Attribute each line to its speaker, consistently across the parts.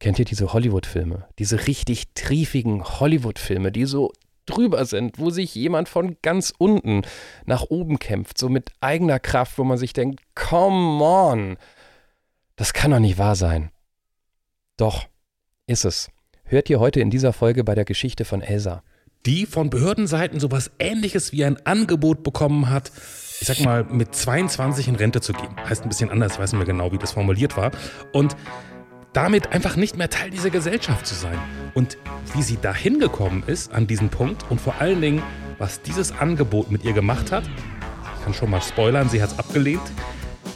Speaker 1: Kennt ihr diese Hollywood-Filme? Diese richtig triefigen Hollywood-Filme, die so drüber sind, wo sich jemand von ganz unten nach oben kämpft, so mit eigener Kraft, wo man sich denkt, come on, das kann doch nicht wahr sein. Doch, ist es. Hört ihr heute in dieser Folge bei der Geschichte von Elsa.
Speaker 2: Die von Behördenseiten sowas ähnliches wie ein Angebot bekommen hat, ich sag mal, mit 22 in Rente zu gehen. Heißt ein bisschen anders, weiß nicht mehr genau, wie das formuliert war. Und damit einfach nicht mehr Teil dieser Gesellschaft zu sein. Und wie sie da hingekommen ist an diesen Punkt und vor allen Dingen, was dieses Angebot mit ihr gemacht hat, ich kann schon mal spoilern, sie hat es abgelehnt,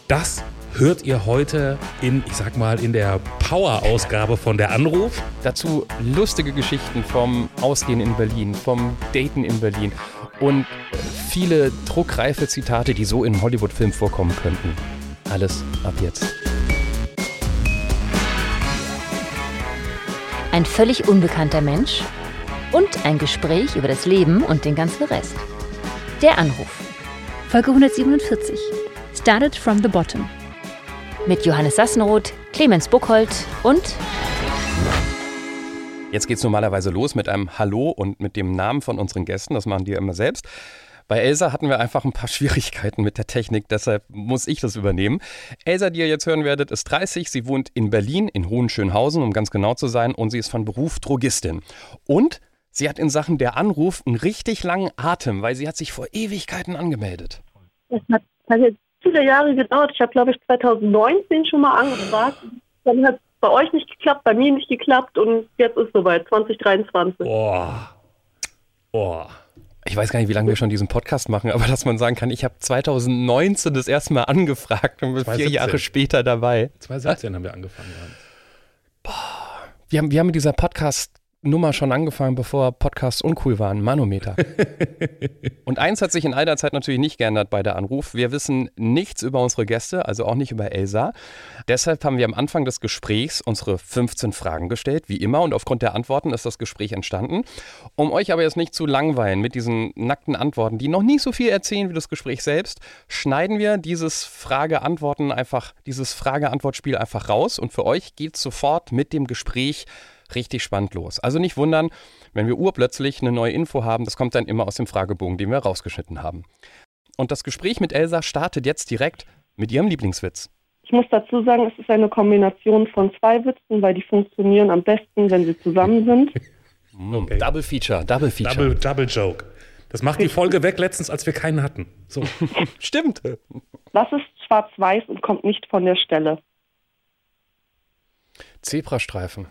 Speaker 2: das hört ihr heute in, ich sag mal, in der Power-Ausgabe von der Anruf.
Speaker 1: Dazu lustige Geschichten vom Ausgehen in Berlin, vom Daten in Berlin und viele druckreife Zitate, die so in Hollywood-Filmen vorkommen könnten. Alles ab jetzt.
Speaker 3: Ein völlig unbekannter Mensch und ein Gespräch über das Leben und den ganzen Rest. Der Anruf.
Speaker 4: Folge 147. Started from the bottom.
Speaker 3: Mit Johannes Sassenroth, Clemens Buchholz und
Speaker 1: Jetzt geht es normalerweise los mit einem Hallo und mit dem Namen von unseren Gästen. Das machen die ja immer selbst. Bei Elsa hatten wir einfach ein paar Schwierigkeiten mit der Technik, deshalb muss ich das übernehmen. Elsa, die ihr jetzt hören werdet, ist 30. Sie wohnt in Berlin, in Hohenschönhausen, um ganz genau zu sein, und sie ist von Beruf Drogistin. Und sie hat in Sachen der Anruf einen richtig langen Atem, weil sie hat sich vor Ewigkeiten angemeldet.
Speaker 5: Das hat, hat jetzt viele Jahre gedauert. Ich habe, glaube ich, 2019 schon mal angefragt. Dann hat bei euch nicht geklappt, bei mir nicht geklappt und jetzt ist soweit, 2023.
Speaker 1: Boah. Boah. Ich weiß gar nicht, wie lange wir schon diesen Podcast machen, aber dass man sagen kann, ich habe 2019 das erste Mal angefragt und bin vier Jahre später dabei.
Speaker 2: 2017 haben wir angefangen.
Speaker 1: Boah. Wir haben, wir haben mit dieser Podcast Nummer schon angefangen, bevor Podcasts uncool waren, Manometer. und eins hat sich in all der Zeit natürlich nicht geändert bei der Anruf. Wir wissen nichts über unsere Gäste, also auch nicht über Elsa. Deshalb haben wir am Anfang des Gesprächs unsere 15 Fragen gestellt, wie immer, und aufgrund der Antworten ist das Gespräch entstanden. Um euch aber jetzt nicht zu langweilen mit diesen nackten Antworten, die noch nicht so viel erzählen wie das Gespräch selbst, schneiden wir dieses Frage-Antworten einfach, dieses Frage-Antwort-Spiel einfach raus und für euch geht es sofort mit dem Gespräch richtig spannend los. Also nicht wundern, wenn wir urplötzlich eine neue Info haben, das kommt dann immer aus dem Fragebogen, den wir rausgeschnitten haben. Und das Gespräch mit Elsa startet jetzt direkt mit ihrem Lieblingswitz.
Speaker 5: Ich muss dazu sagen, es ist eine Kombination von zwei Witzen, weil die funktionieren am besten, wenn sie zusammen sind.
Speaker 1: Okay. Double Feature, Double Feature.
Speaker 2: Double, Double Joke. Das macht die Folge weg letztens, als wir keinen hatten. So.
Speaker 1: Stimmt.
Speaker 5: Was ist schwarz-weiß und kommt nicht von der Stelle?
Speaker 1: Zebrastreifen.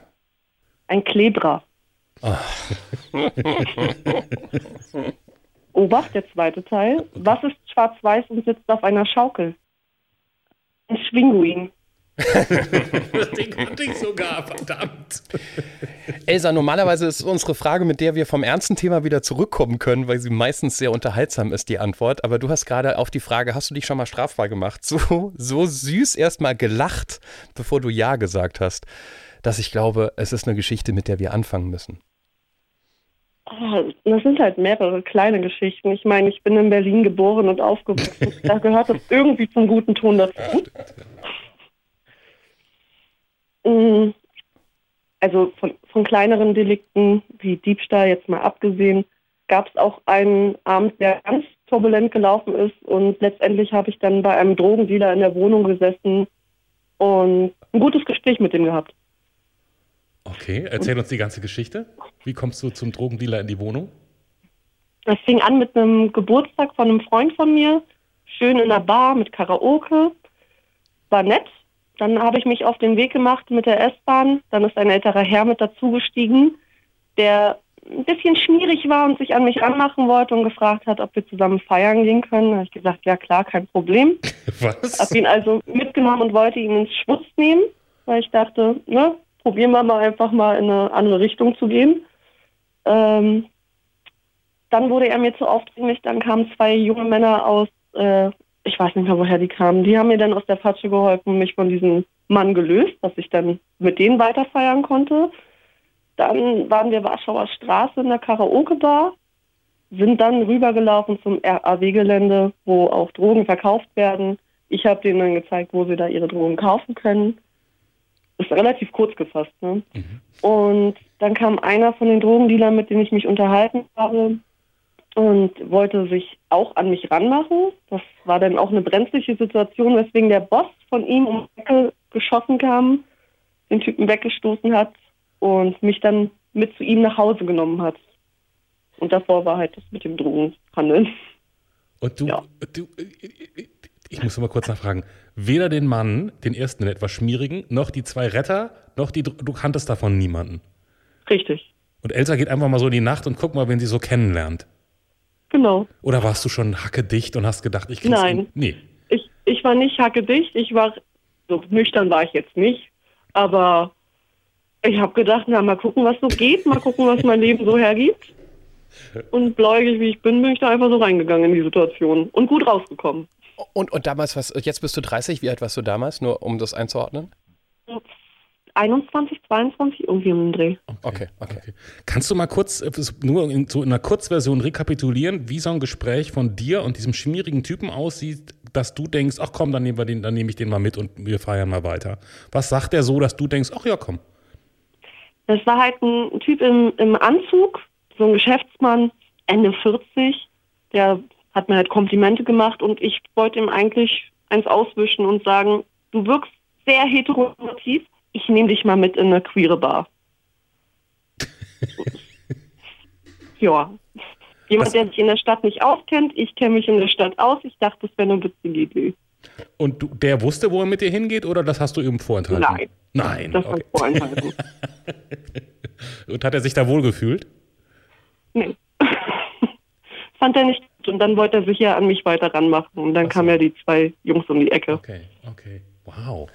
Speaker 5: Ein Klebra. Obacht, der zweite Teil. Was ist schwarz-weiß und sitzt auf einer Schaukel? Ein Schwinguin.
Speaker 2: Den konnte ich sogar, verdammt.
Speaker 1: Elsa, normalerweise ist unsere Frage, mit der wir vom ernsten Thema wieder zurückkommen können, weil sie meistens sehr unterhaltsam ist, die Antwort. Aber du hast gerade auf die Frage, hast du dich schon mal strafbar gemacht? So, so süß erstmal gelacht, bevor du Ja gesagt hast dass ich glaube, es ist eine Geschichte, mit der wir anfangen müssen?
Speaker 5: Oh, das sind halt mehrere kleine Geschichten. Ich meine, ich bin in Berlin geboren und aufgewachsen. da gehört das irgendwie zum guten Ton dazu. Mm, also von, von kleineren Delikten wie Diebstahl jetzt mal abgesehen, gab es auch einen Abend, der ganz turbulent gelaufen ist und letztendlich habe ich dann bei einem Drogendealer in der Wohnung gesessen und ein gutes Gespräch mit ihm gehabt.
Speaker 2: Okay, erzähl uns die ganze Geschichte. Wie kommst du zum Drogendealer in die Wohnung?
Speaker 5: Das fing an mit einem Geburtstag von einem Freund von mir. Schön in der Bar mit Karaoke. War nett. Dann habe ich mich auf den Weg gemacht mit der S-Bahn. Dann ist ein älterer Herr mit dazugestiegen, der ein bisschen schmierig war und sich an mich anmachen wollte und gefragt hat, ob wir zusammen feiern gehen können. Da habe ich gesagt, ja klar, kein Problem. Was? Habe ihn also mitgenommen und wollte ihn ins Schwutz nehmen, weil ich dachte, ne, probieren wir mal einfach mal in eine andere Richtung zu gehen. Ähm, dann wurde er mir zu aufdringlich, dann kamen zwei junge Männer aus, äh, ich weiß nicht mehr, woher die kamen, die haben mir dann aus der Patsche geholfen, mich von diesem Mann gelöst, dass ich dann mit denen weiter feiern konnte. Dann waren wir Warschauer Straße in der Karaoke-Bar, sind dann rübergelaufen zum RAW-Gelände, wo auch Drogen verkauft werden. Ich habe denen dann gezeigt, wo sie da ihre Drogen kaufen können ist relativ kurz gefasst. Ne? Und dann kam einer von den Drogendealern, mit denen ich mich unterhalten habe, und wollte sich auch an mich ranmachen. Das war dann auch eine brenzliche Situation, weswegen der Boss von ihm um die Ecke geschossen kam, den Typen weggestoßen hat und mich dann mit zu ihm nach Hause genommen hat. Und davor war halt das mit dem Drogenhandeln.
Speaker 2: Und du,
Speaker 5: Ja.
Speaker 2: du ich muss mal kurz nachfragen. Weder den Mann, den ersten, den etwas schmierigen, noch die zwei Retter, noch die, du kanntest davon niemanden.
Speaker 5: Richtig,
Speaker 2: Und Elsa geht einfach mal so in die Nacht und guck mal, wen sie so kennenlernt.
Speaker 5: genau.
Speaker 2: Oder warst du schon hackedicht und hast gedacht, ich krieg's
Speaker 5: Nein.
Speaker 2: hin? Nee.
Speaker 5: Ich, ich war nicht hackedicht, ich war, so nüchtern war ich jetzt nicht, aber ich habe gedacht, na, mal gucken, was so geht, mal gucken, was mein Leben so hergibt. Und bläugig wie ich bin, bin ich da einfach so reingegangen in die Situation und gut rausgekommen.
Speaker 1: Und, und damals, was, jetzt bist du 30, wie alt warst du damals, nur um das einzuordnen?
Speaker 5: 21, 22, irgendwie um den Dreh.
Speaker 1: Okay, okay.
Speaker 2: Kannst du mal kurz, äh, nur in, so in einer Kurzversion rekapitulieren, wie so ein Gespräch von dir und diesem schmierigen Typen aussieht, dass du denkst, ach komm, dann nehmen wir den, dann nehme ich den mal mit und wir feiern mal weiter. Was sagt er so, dass du denkst, ach ja, komm.
Speaker 5: Das war halt ein Typ im, im Anzug, so ein Geschäftsmann, Ende 40, der hat mir halt Komplimente gemacht und ich wollte ihm eigentlich eins auswischen und sagen, du wirkst sehr heteronormativ, ich nehme dich mal mit in eine queere Bar. ja. Jemand,
Speaker 2: Das-
Speaker 5: der sich in der Stadt nicht auskennt, ich kenne mich in der Stadt aus, ich dachte, das wäre eine witzige Idee.
Speaker 2: Und du, der wusste, wo er mit dir hingeht oder das hast du ihm vorenthalten?
Speaker 5: Nein.
Speaker 2: Nein.
Speaker 5: Das war
Speaker 2: Okay.
Speaker 5: vorenthalten.
Speaker 2: Und hat er sich da wohl gefühlt?
Speaker 5: Nee. Fand er nicht und dann wollte er sich ja an mich weiter ranmachen und dann
Speaker 2: so.
Speaker 5: kamen ja die zwei Jungs um die Ecke.
Speaker 2: Okay, okay. Wow.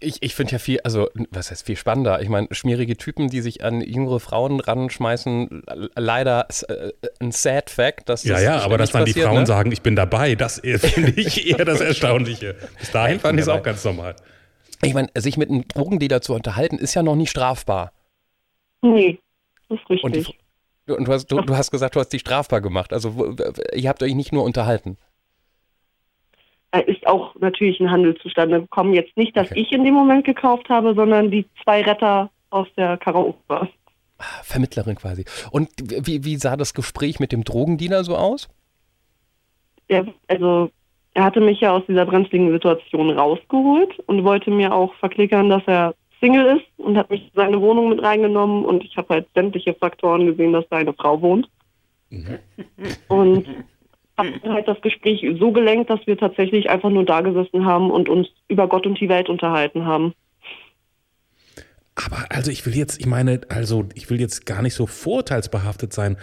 Speaker 1: Ich, ich finde ja viel, also was heißt viel spannender? Ich meine, schmierige Typen, die sich an jüngere Frauen ranschmeißen, leider äh, ein sad fact, dass
Speaker 2: Ja,
Speaker 1: das
Speaker 2: ja, aber dass dann die
Speaker 1: passiert,
Speaker 2: Frauen
Speaker 1: ne?
Speaker 2: sagen, ich bin dabei, das äh, finde ich eher das Erstaunliche. Bis dahin fand ich es auch ganz normal.
Speaker 1: Ich meine, sich mit einem Drogendealer zu unterhalten, ist ja noch nicht strafbar.
Speaker 5: Nee, das ist
Speaker 1: Und, die,
Speaker 5: richtig.
Speaker 1: Du- und du, hast, du, du hast gesagt, du hast die strafbar gemacht. Also ihr habt euch nicht nur unterhalten.
Speaker 5: Ist auch natürlich ein Handel zustande gekommen. Jetzt nicht, dass
Speaker 2: Okay.
Speaker 5: ich in dem Moment gekauft habe, sondern die zwei Retter aus der Karaoke-Bar.
Speaker 1: Ah, Vermittlerin quasi. Und wie, wie sah das Gespräch mit dem Drogendealer so aus?
Speaker 5: Der, also, er hatte mich ja aus dieser brenzligen Situation rausgeholt und wollte mir auch verklickern, dass er Single ist und hat mich in seine Wohnung mit reingenommen und ich habe halt sämtliche Faktoren gesehen, dass da eine Frau wohnt. Und habe halt das Gespräch so gelenkt, dass wir tatsächlich einfach nur da gesessen haben und uns über Gott und die Welt unterhalten haben.
Speaker 2: Aber also ich will jetzt, ich meine, also ich will jetzt gar nicht so vorurteilsbehaftet sein.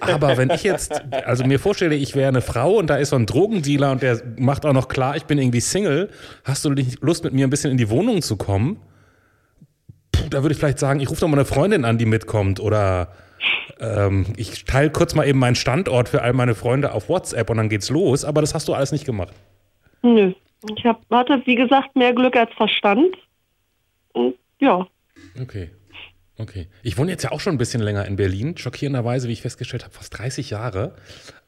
Speaker 2: Aber wenn ich jetzt, also mir vorstelle, ich wäre eine Frau und da ist so ein Drogendealer und der macht auch noch klar, ich bin irgendwie Single, hast du nicht Lust mit mir ein bisschen in die Wohnung zu kommen? Puh, da würde ich vielleicht sagen, ich rufe doch mal eine Freundin an, die mitkommt oder ähm, ich teile kurz mal eben meinen Standort für all meine Freunde auf WhatsApp und dann geht's los. Aber das hast du alles nicht gemacht.
Speaker 5: Nö. Ich hab, hatte, wie gesagt, mehr Glück als Verstand. Und ja,
Speaker 2: Okay. Okay. Ich wohne jetzt ja auch schon ein bisschen länger in Berlin. Schockierenderweise, wie ich festgestellt habe, fast 30 Jahre.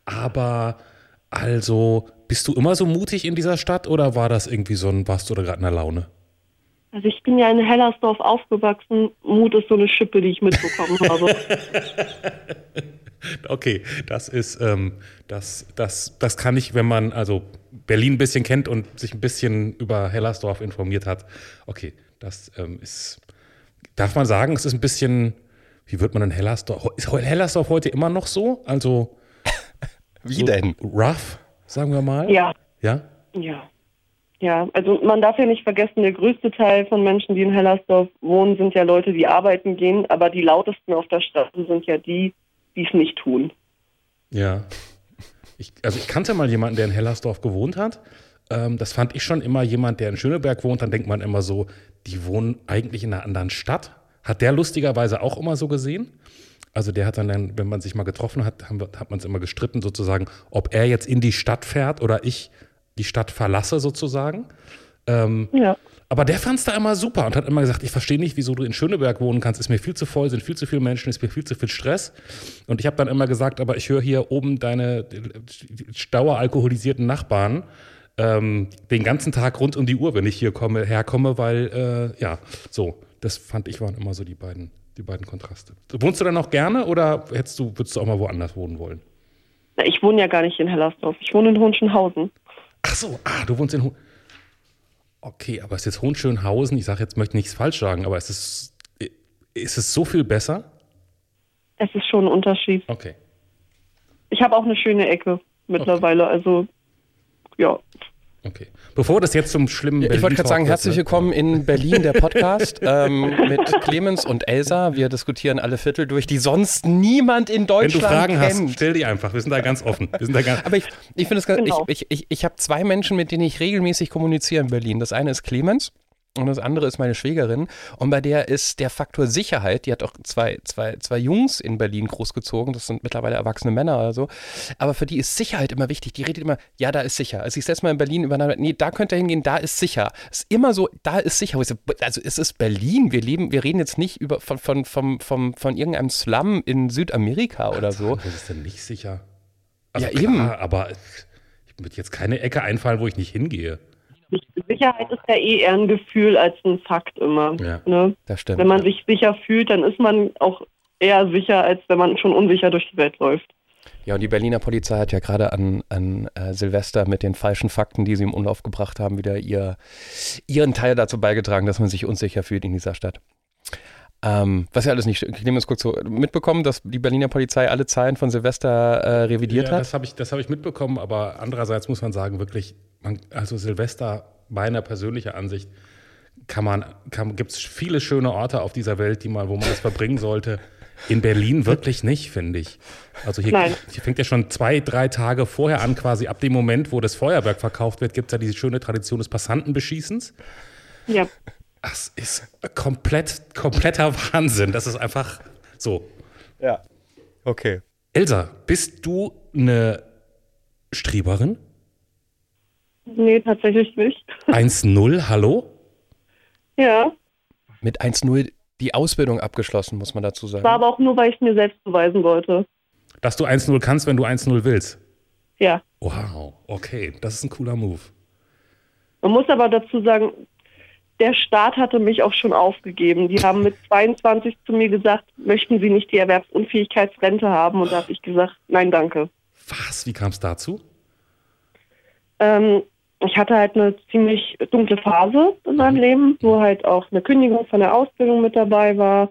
Speaker 2: Aber also, bist du immer so mutig in dieser Stadt oder war das irgendwie so ein, warst du da gerade in der Laune?
Speaker 5: Also ich bin ja in Hellersdorf aufgewachsen. Mut ist so eine Schippe, die ich mitbekommen habe.
Speaker 2: Okay, das ist, ähm, das, das, das kann ich, wenn man also Berlin ein bisschen kennt und sich ein bisschen über Hellersdorf informiert hat. Okay, das ähm, ist, darf man sagen, es ist ein bisschen, wie wird man denn Hellersdorf, ist Hellersdorf heute immer noch so? Also
Speaker 1: Wie
Speaker 2: so
Speaker 1: denn?
Speaker 2: rough, sagen wir mal?
Speaker 5: ja,
Speaker 2: Ja?
Speaker 5: ja. Ja, also man darf ja nicht vergessen, der größte Teil von Menschen, die in Hellersdorf wohnen, sind ja Leute, die arbeiten gehen, aber die lautesten auf der Straße sind ja die, die es nicht tun.
Speaker 2: Ja. Ich, also ich kannte mal jemanden, der in Hellersdorf gewohnt hat. Ähm, das fand ich schon immer jemand, der in Schöneberg wohnt. Dann denkt man immer so, die wohnen eigentlich in einer anderen Stadt. Hat der lustigerweise auch immer so gesehen? Also der hat dann, wenn man sich mal getroffen hat, haben hat man es immer gestritten sozusagen, ob er jetzt in die Stadt fährt oder ich die Stadt verlasse sozusagen. Ähm,
Speaker 5: Ja.
Speaker 2: aber der fand es da immer super und hat immer gesagt, ich verstehe nicht, wieso du in Schöneberg wohnen kannst. Ist mir viel zu voll, sind viel zu viele Menschen, ist mir viel zu viel Stress. Und ich habe dann immer gesagt, aber ich höre hier oben deine daueralkoholisierten Nachbarn. ähm, den ganzen Tag rund um die Uhr, wenn ich hier komme, herkomme, weil, äh, ja, so, das fand ich waren immer so die beiden, die beiden Kontraste. Wohnst du dann noch gerne oder hättest du, würdest du auch mal woanders wohnen wollen?
Speaker 5: Na, ich wohne ja gar nicht in Hellersdorf. Ich wohne in Hohenschönhausen.
Speaker 2: Ach so, ah, du wohnst in Ho Okay, aber ist jetzt Hohenschönhausen, ich sage jetzt, möchte nichts falsch sagen, aber ist es, ist es so viel besser?
Speaker 5: Es ist schon ein Unterschied.
Speaker 2: Okay.
Speaker 5: Ich habe auch eine schöne Ecke mittlerweile. Also, ja.
Speaker 2: Okay. Bevor das jetzt zum schlimmen
Speaker 1: Ich wollte gerade sagen, herzlich
Speaker 2: ne?
Speaker 1: willkommen in Berlin, der Podcast ähm, mit Clemens und Elsa. Wir diskutieren alle Viertel durch, die sonst niemand in
Speaker 2: Wenn
Speaker 1: Deutschland
Speaker 2: du Fragen
Speaker 1: kennt.
Speaker 2: hast, stell die einfach. Wir sind da ganz offen. Wir sind da ganz
Speaker 1: Aber ich, ich finde es ganz,
Speaker 5: Genau.
Speaker 1: ich, ich, ich, ich habe zwei Menschen, mit denen ich regelmäßig kommuniziere in Berlin. Das eine ist Clemens und das andere ist meine Schwägerin. Und bei der ist der Faktor Sicherheit, die hat auch zwei, zwei, zwei Jungs in Berlin großgezogen, das sind mittlerweile erwachsene Männer oder so. Aber für die ist Sicherheit immer wichtig. Die redet immer, ja, da ist sicher. Als ich das letzte Mal in Berlin übernahm, nee, da könnt ihr hingehen, da ist sicher. Es ist immer so, da ist sicher. Also es ist Berlin. Wir leben, wir reden jetzt nicht über von, von, von, von, von irgendeinem Slum in Südamerika oder so.
Speaker 2: Das ist denn nicht sicher.
Speaker 1: Ja,
Speaker 2: klar,
Speaker 1: eben.
Speaker 2: Aber ich würde jetzt keine Ecke einfallen, wo ich nicht hingehe.
Speaker 5: Sicherheit ist ja eh eher ein Gefühl als ein Fakt immer.
Speaker 2: Ja.
Speaker 5: Ne?
Speaker 1: Das stimmt.
Speaker 5: Wenn man sich sicher fühlt, dann ist man auch eher sicher, als wenn man schon unsicher durch die Welt läuft.
Speaker 1: Ja, und die Berliner Polizei hat ja gerade an, an äh, Silvester mit den falschen Fakten, die sie im Umlauf gebracht haben, wieder ihr, ihren Teil dazu beigetragen, dass man sich unsicher fühlt in dieser Stadt. Ähm, was ja alles nicht stimmt. Ich nehme es kurz so mitbekommen, dass die Berliner Polizei alle Zahlen von Silvester äh, revidiert
Speaker 2: Ja,
Speaker 1: hat.
Speaker 2: das habe ich, das hab ich mitbekommen, aber andererseits muss man sagen, wirklich, man, also Silvester, meiner persönlichen Ansicht, kann man, kann, gibt es viele schöne Orte auf dieser Welt, die man, wo man das verbringen sollte. In Berlin wirklich nicht, finde ich. Also hier, hier fängt ja schon zwei, drei Tage vorher an, quasi ab dem Moment, wo das Feuerwerk verkauft wird, gibt es ja diese schöne Tradition des Passantenbeschießens.
Speaker 5: Ja.
Speaker 2: Das ist komplett, kompletter Wahnsinn. Das ist einfach so.
Speaker 1: Ja. Okay.
Speaker 2: Elsa, bist du eine Streberin?
Speaker 5: Nee, tatsächlich nicht.
Speaker 2: 1-0, hallo?
Speaker 5: Ja.
Speaker 1: Mit 1-0 die Ausbildung abgeschlossen, muss man dazu sagen.
Speaker 5: War aber auch nur, weil ich mir selbst beweisen wollte.
Speaker 2: Dass du 1-0 kannst, wenn du 1-0 willst.
Speaker 5: Ja.
Speaker 2: Wow, okay, das ist ein cooler Move.
Speaker 5: Man muss aber dazu sagen, der Staat hatte mich auch schon aufgegeben. Die haben mit 22 zu mir gesagt, möchten Sie nicht die Erwerbsunfähigkeitsrente haben? Und da habe ich gesagt, nein, danke.
Speaker 2: Was? Wie kam es dazu?
Speaker 5: Ähm, ich hatte halt eine ziemlich dunkle Phase in meinem Leben, wo halt auch eine Kündigung von der Ausbildung mit dabei war.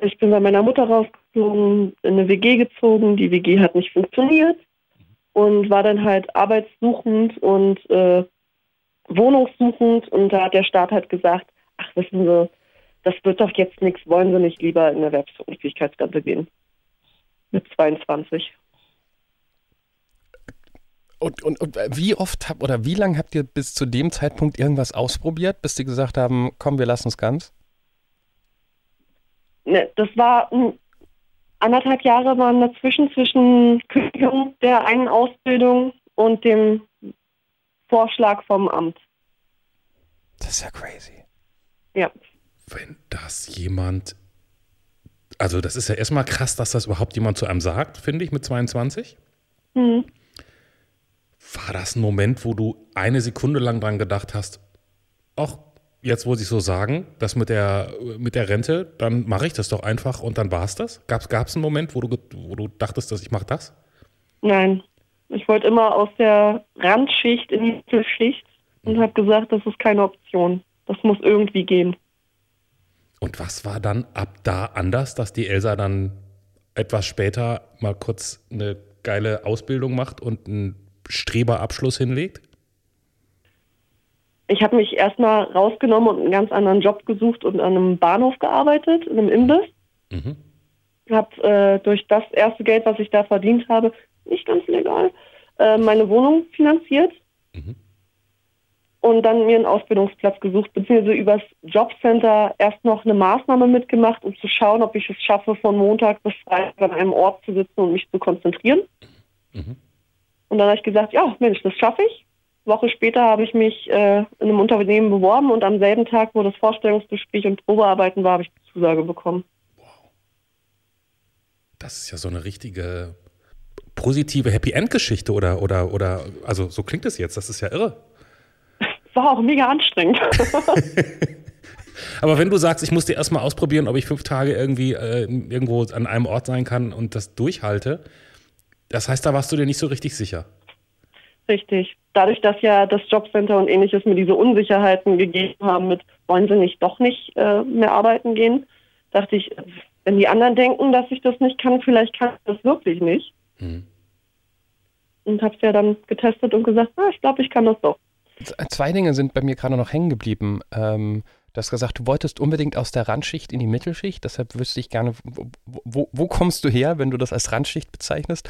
Speaker 5: Ich bin bei meiner Mutter rausgeflogen, in eine WG gezogen. Die WG hat nicht funktioniert und war dann halt arbeitssuchend und äh, wohnungssuchend. Und da hat der Staat halt gesagt, ach wissen Sie, das wird doch jetzt nichts, wollen Sie nicht lieber in Erwerbsunfähigkeitsrente gehen? Mit 22.
Speaker 1: Und, und, und wie oft habt oder wie lange habt ihr bis zu dem Zeitpunkt irgendwas ausprobiert, bis die gesagt haben, komm, wir lassen es ganz?
Speaker 5: Ne, das war mm, anderthalb Jahre waren dazwischen zwischen Kündigung der einen Ausbildung und dem Vorschlag vom Amt.
Speaker 1: Das ist ja crazy.
Speaker 5: Ja.
Speaker 2: Wenn das jemand. Also, das ist ja erstmal krass, dass das überhaupt jemand zu einem sagt, finde ich, mit 22.
Speaker 5: Mhm.
Speaker 2: War das ein Moment, wo du eine Sekunde lang dran gedacht hast, ach, jetzt muss ich so sagen, das mit der, mit der Rente, dann mache ich das doch einfach und dann war es das? Gab es einen Moment, wo du, wo du dachtest, dass ich mache das?
Speaker 5: Nein. Ich wollte immer aus der Randschicht in die Mittelschicht und habe gesagt, das ist keine Option. Das muss irgendwie gehen.
Speaker 2: Und was war dann ab da anders, dass die Elsa dann etwas später mal kurz eine geile Ausbildung macht und einen Streberabschluss hinlegt?
Speaker 5: Ich habe mich erstmal rausgenommen und einen ganz anderen Job gesucht und an einem Bahnhof gearbeitet, in einem Imbiss.
Speaker 2: Mhm.
Speaker 5: habe äh, durch das erste Geld, was ich da verdient habe, nicht ganz legal, äh, meine Wohnung finanziert
Speaker 2: Mhm.
Speaker 5: und dann mir einen Ausbildungsplatz gesucht, beziehungsweise übers Jobcenter erst noch eine Maßnahme mitgemacht, um zu schauen, ob ich es schaffe, von Montag bis Freitag an einem Ort zu sitzen und mich zu konzentrieren.
Speaker 2: Mhm.
Speaker 5: Und dann habe ich gesagt, ja, Mensch, das schaffe ich. Woche später habe ich mich äh, in einem Unternehmen beworben und am selben Tag, wo das Vorstellungsgespräch und Probearbeiten war, habe ich die Zusage bekommen.
Speaker 2: Das ist ja so eine richtige positive Happy End Geschichte oder oder oder also so klingt es jetzt. Das ist ja irre.
Speaker 5: War auch mega anstrengend.
Speaker 2: Aber wenn du sagst, ich muss dir erstmal ausprobieren, ob ich fünf Tage irgendwie äh, irgendwo an einem Ort sein kann und das durchhalte, das heißt, da warst du dir nicht so richtig sicher.
Speaker 5: Richtig. Dadurch, dass ja das Jobcenter und ähnliches mir diese Unsicherheiten gegeben haben mit, wollen sie nicht doch nicht äh, mehr arbeiten gehen, dachte ich, wenn die anderen denken, dass ich das nicht kann, vielleicht kann ich das wirklich nicht.
Speaker 2: Mhm.
Speaker 5: Und habe es ja dann getestet und gesagt, ah, ich glaube, ich kann das doch.
Speaker 1: Zwei Dinge sind bei mir gerade noch hängen geblieben. Ähm, du hast gesagt, du wolltest unbedingt aus der Randschicht in die Mittelschicht. Deshalb wüsste ich gerne, wo, wo, wo kommst du her, wenn du das als Randschicht bezeichnest?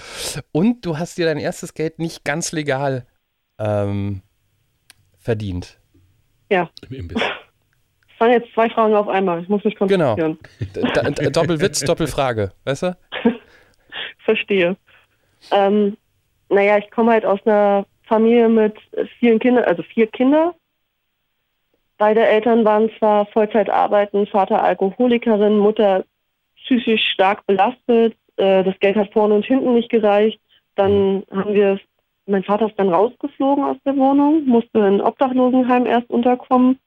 Speaker 1: Und du hast dir dein erstes Geld nicht ganz legal ähm, verdient.
Speaker 5: Ja.
Speaker 2: Im Imbiss.
Speaker 5: Das waren jetzt zwei Fragen auf einmal. Ich muss mich
Speaker 1: Genau.
Speaker 5: konzentrieren.
Speaker 1: D- Doppelwitz, Doppelfrage, weißt du?
Speaker 5: Verstehe. Ähm, naja, ich komme halt aus einer Familie mit vielen Kindern, also vier Kinder. Beide Eltern waren zwar Vollzeit arbeiten, Vater Alkoholikerin, Mutter psychisch stark belastet. Äh, das Geld hat vorne und hinten nicht gereicht. Dann haben wir, mein Vater ist dann rausgeflogen aus der Wohnung, musste in Obdachlosenheim erst unterkommen.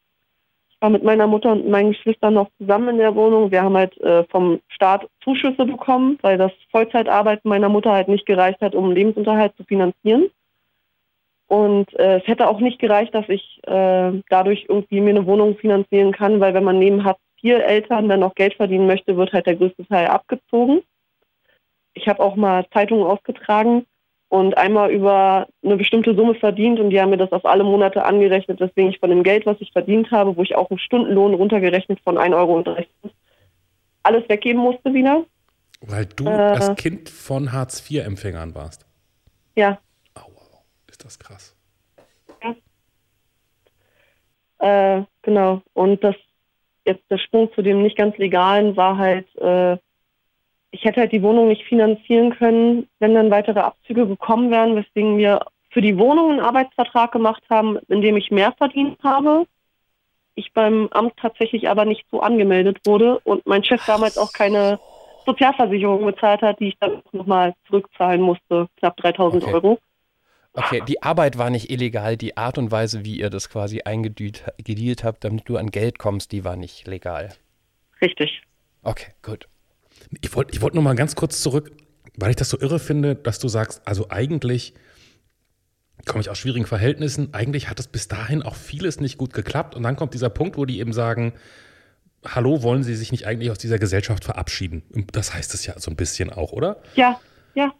Speaker 5: War mit meiner Mutter und meinen Geschwistern noch zusammen in der Wohnung. Wir haben halt äh, vom Staat Zuschüsse bekommen, weil das Vollzeitarbeiten meiner Mutter halt nicht gereicht hat, um Lebensunterhalt zu finanzieren. Und äh, es hätte auch nicht gereicht, dass ich äh, dadurch irgendwie mir eine Wohnung finanzieren kann, weil wenn man neben Hartz IV Eltern dann noch Geld verdienen möchte, wird halt der größte Teil abgezogen. Ich habe auch mal Zeitungen ausgetragen und einmal über eine bestimmte Summe verdient und die haben mir das auf alle Monate angerechnet, weswegen ich von dem Geld, was ich verdient habe, wo ich auch einen Stundenlohn runtergerechnet von 1,30 Euro alles weggeben musste wieder.
Speaker 2: Weil du
Speaker 5: Äh.
Speaker 2: das Kind von Hartz-IV-Empfängern warst.
Speaker 5: Ja,
Speaker 2: Aua, ist das krass.
Speaker 5: Äh, genau. Und das jetzt der Sprung zu dem nicht ganz legalen war halt, äh, ich hätte halt die Wohnung nicht finanzieren können, wenn dann weitere Abzüge gekommen wären, weswegen wir für die Wohnung einen Arbeitsvertrag gemacht haben, in dem ich mehr verdient habe. Ich beim Amt tatsächlich aber nicht so angemeldet wurde und mein Chef damals auch keine Sozialversicherung bezahlt hat, die ich dann nochmal zurückzahlen musste, knapp 3000
Speaker 1: Okay.
Speaker 5: Euro.
Speaker 1: Okay, die Arbeit war nicht illegal, die Art und Weise, wie ihr das quasi eingedealt gedealt habt, damit du an Geld kommst, die war nicht legal.
Speaker 5: Richtig.
Speaker 1: Okay, gut.
Speaker 2: Ich wollte ich wollt noch mal ganz kurz zurück, weil ich das so irre finde, dass du sagst, also eigentlich komme ich aus schwierigen Verhältnissen, eigentlich hat es bis dahin auch vieles nicht gut geklappt und dann kommt dieser Punkt, wo die eben sagen, hallo, wollen sie sich nicht eigentlich aus dieser Gesellschaft verabschieden? Das heißt es ja so ein bisschen auch, oder?
Speaker 5: Ja, ja,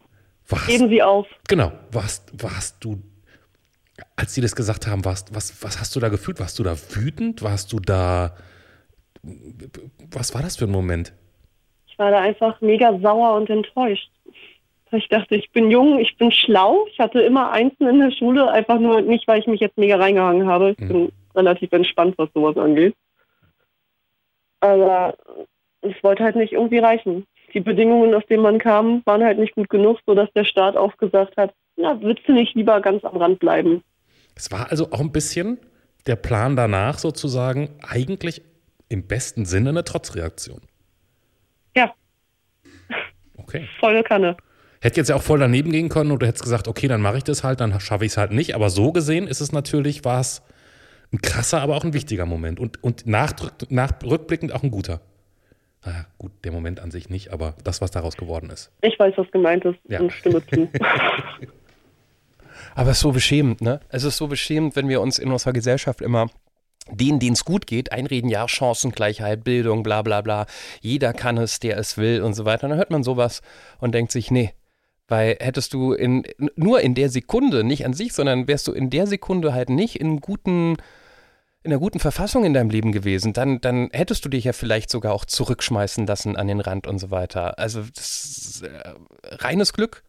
Speaker 2: Warst,
Speaker 5: geben Sie auf.
Speaker 2: genau, warst, warst du, als sie das gesagt haben, warst, was, was hast du da gefühlt? Warst du da wütend? Warst du da, was war das für ein Moment?
Speaker 5: Ich war da einfach mega sauer und enttäuscht. Ich dachte, ich bin jung, ich bin schlau. Ich hatte immer Einsen in der Schule, einfach nur nicht, weil ich mich jetzt mega reingehangen habe. Ich bin relativ entspannt, was sowas angeht. Aber es wollte halt nicht irgendwie reichen. Die Bedingungen, aus denen man kam, waren halt nicht gut genug, sodass der Staat auch gesagt hat, na, willst du nicht lieber ganz am Rand bleiben?
Speaker 2: Es war also auch ein bisschen der Plan danach sozusagen eigentlich im besten Sinne eine Trotzreaktion.
Speaker 5: Ja,
Speaker 2: Okay.
Speaker 5: volle Kanne.
Speaker 2: Hätte jetzt ja auch voll daneben gehen können oder hättest gesagt, okay, dann mache ich das halt, dann schaffe ich es halt nicht. Aber so gesehen ist es natürlich, war es ein krasser, aber auch ein wichtiger Moment. Und, und nachdrück- nach, rückblickend auch ein guter. Naja, gut, der Moment an sich nicht, aber das, was daraus geworden ist.
Speaker 5: Ich weiß, was gemeint ist
Speaker 2: Ja.
Speaker 5: und stimme zu.
Speaker 1: Aber es ist so beschämend, ne? Es ist so beschämend, wenn wir uns in unserer Gesellschaft immer denen, denen es gut geht, einreden, ja, Chancengleichheit, Bildung, bla bla bla, jeder kann es, der es will und so weiter. Und dann hört man sowas und denkt sich, nee, weil hättest du in, nur in der Sekunde, nicht an sich, sondern wärst du in der Sekunde halt nicht in guten, in einer guten Verfassung in deinem Leben gewesen, dann, dann hättest du dich ja vielleicht sogar auch zurückschmeißen lassen an den Rand und so weiter. Also das ist äh, reines Glück,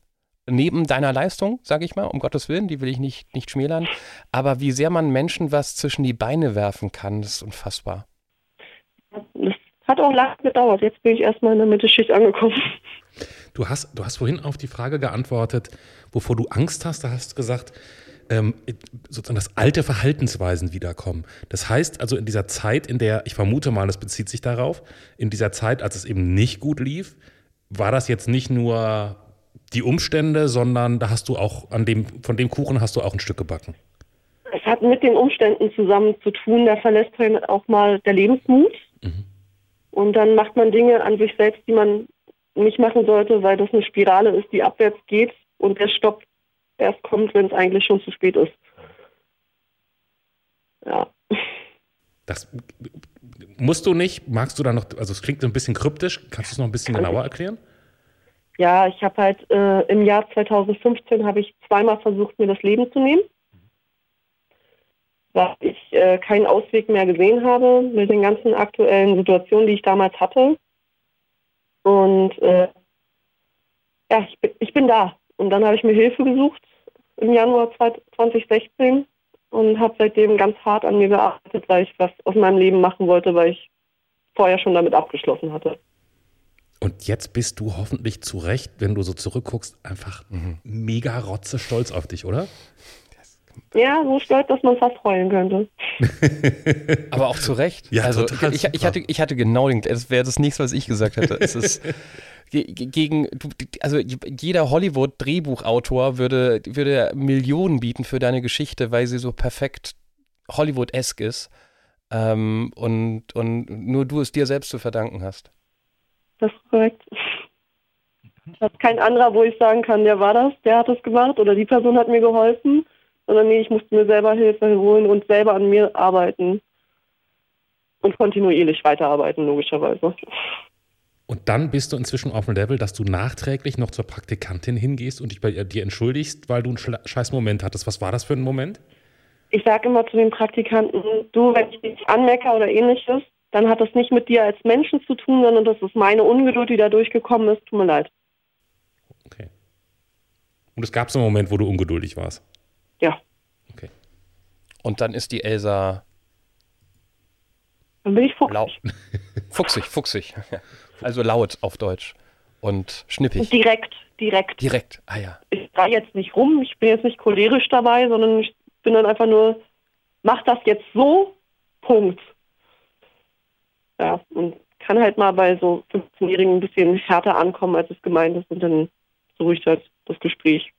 Speaker 1: neben deiner Leistung, sage ich mal, um Gottes Willen, die will ich nicht, nicht schmälern. Aber wie sehr man Menschen was zwischen die Beine werfen kann, das ist unfassbar.
Speaker 5: Das hat auch lange gedauert. Jetzt bin ich erstmal in der Mittelschicht angekommen.
Speaker 2: Du hast, du hast vorhin auf die Frage geantwortet, wovor du Angst hast. Da hast du gesagt, ähm, sozusagen das alte Verhaltensweisen wiederkommen. Das heißt also in dieser Zeit, in der, ich vermute mal, das bezieht sich darauf, in dieser Zeit, als es eben nicht gut lief, war das jetzt nicht nur die Umstände, sondern da hast du auch an dem, von dem Kuchen hast du auch ein Stück gebacken.
Speaker 5: Es hat mit den Umständen zusammen zu tun. Da verlässt einen auch mal der Lebensmut. Und dann macht man Dinge an sich selbst, die man nicht machen sollte, weil das eine Spirale ist, die abwärts geht und der Stopp erst kommt, wenn es eigentlich schon zu spät ist. Ja.
Speaker 2: Das musst du nicht, magst du da noch, also es klingt so ein bisschen kryptisch, kannst du es noch ein bisschen genauer erklären?
Speaker 5: Ja, ich habe halt äh, im Jahr 2015 habe ich zweimal versucht, mir das Leben zu nehmen, weil ich äh, keinen Ausweg mehr gesehen habe mit den ganzen aktuellen Situationen, die ich damals hatte. Und äh, ja, ich bin, ich bin da. Und dann habe ich mir Hilfe gesucht im Januar 2016 und habe seitdem ganz hart an mir gearbeitet, weil ich was aus meinem Leben machen wollte, weil ich vorher schon damit abgeschlossen hatte.
Speaker 2: Und jetzt bist du hoffentlich zu Recht, wenn du so zurückguckst, einfach mega rotze stolz auf dich, oder?
Speaker 5: Ja, so stolz, dass man fast heulen könnte.
Speaker 1: Aber auch zu Recht.
Speaker 2: Ja,
Speaker 1: also
Speaker 2: total
Speaker 1: ich, ich, hatte, ich hatte genau den, das wäre das nächste, was ich gesagt hätte. Es ist ge- ge- gegen, also jeder Hollywood-Drehbuchautor würde, würde Millionen bieten für deine Geschichte, weil sie so perfekt Hollywood-esk ist. Ähm, und, und nur du es dir selbst zu verdanken hast.
Speaker 5: Das ist korrekt. Ist kein anderer, wo ich sagen kann, der war das, der hat das gemacht oder die Person hat mir geholfen, sondern nee, ich musste mir selber Hilfe holen und selber an mir arbeiten. Und kontinuierlich weiterarbeiten, logischerweise.
Speaker 2: Und dann bist du inzwischen auf dem Level, dass du nachträglich noch zur Praktikantin hingehst und dich bei dir entschuldigst, weil du einen scheiß Moment hattest. Was war das für ein Moment?
Speaker 5: Ich sage immer zu den Praktikanten, du, wenn ich dich anmecker oder ähnliches, dann hat das nicht mit dir als Menschen zu tun, sondern das ist meine Ungeduld, die da durchgekommen ist. Tut mir leid.
Speaker 2: Okay. Und es gab so einen Moment, wo du ungeduldig warst.
Speaker 5: Ja,
Speaker 2: Okay.
Speaker 1: Und dann ist die Elsa
Speaker 5: dann bin ich fuchsig.
Speaker 1: lau fuchsig, fuchsig. Also laut auf Deutsch. Und schnippig.
Speaker 5: Direkt, direkt.
Speaker 1: Direkt. Ah ja.
Speaker 5: ich drehe jetzt nicht rum, ich bin jetzt nicht cholerisch dabei, sondern ich bin dann einfach nur, mach das jetzt so, Punkt. Ja, und kann halt mal bei so 15-Jährigen ein bisschen härter ankommen, als es gemeint ist und dann beruhigt halt das Gespräch.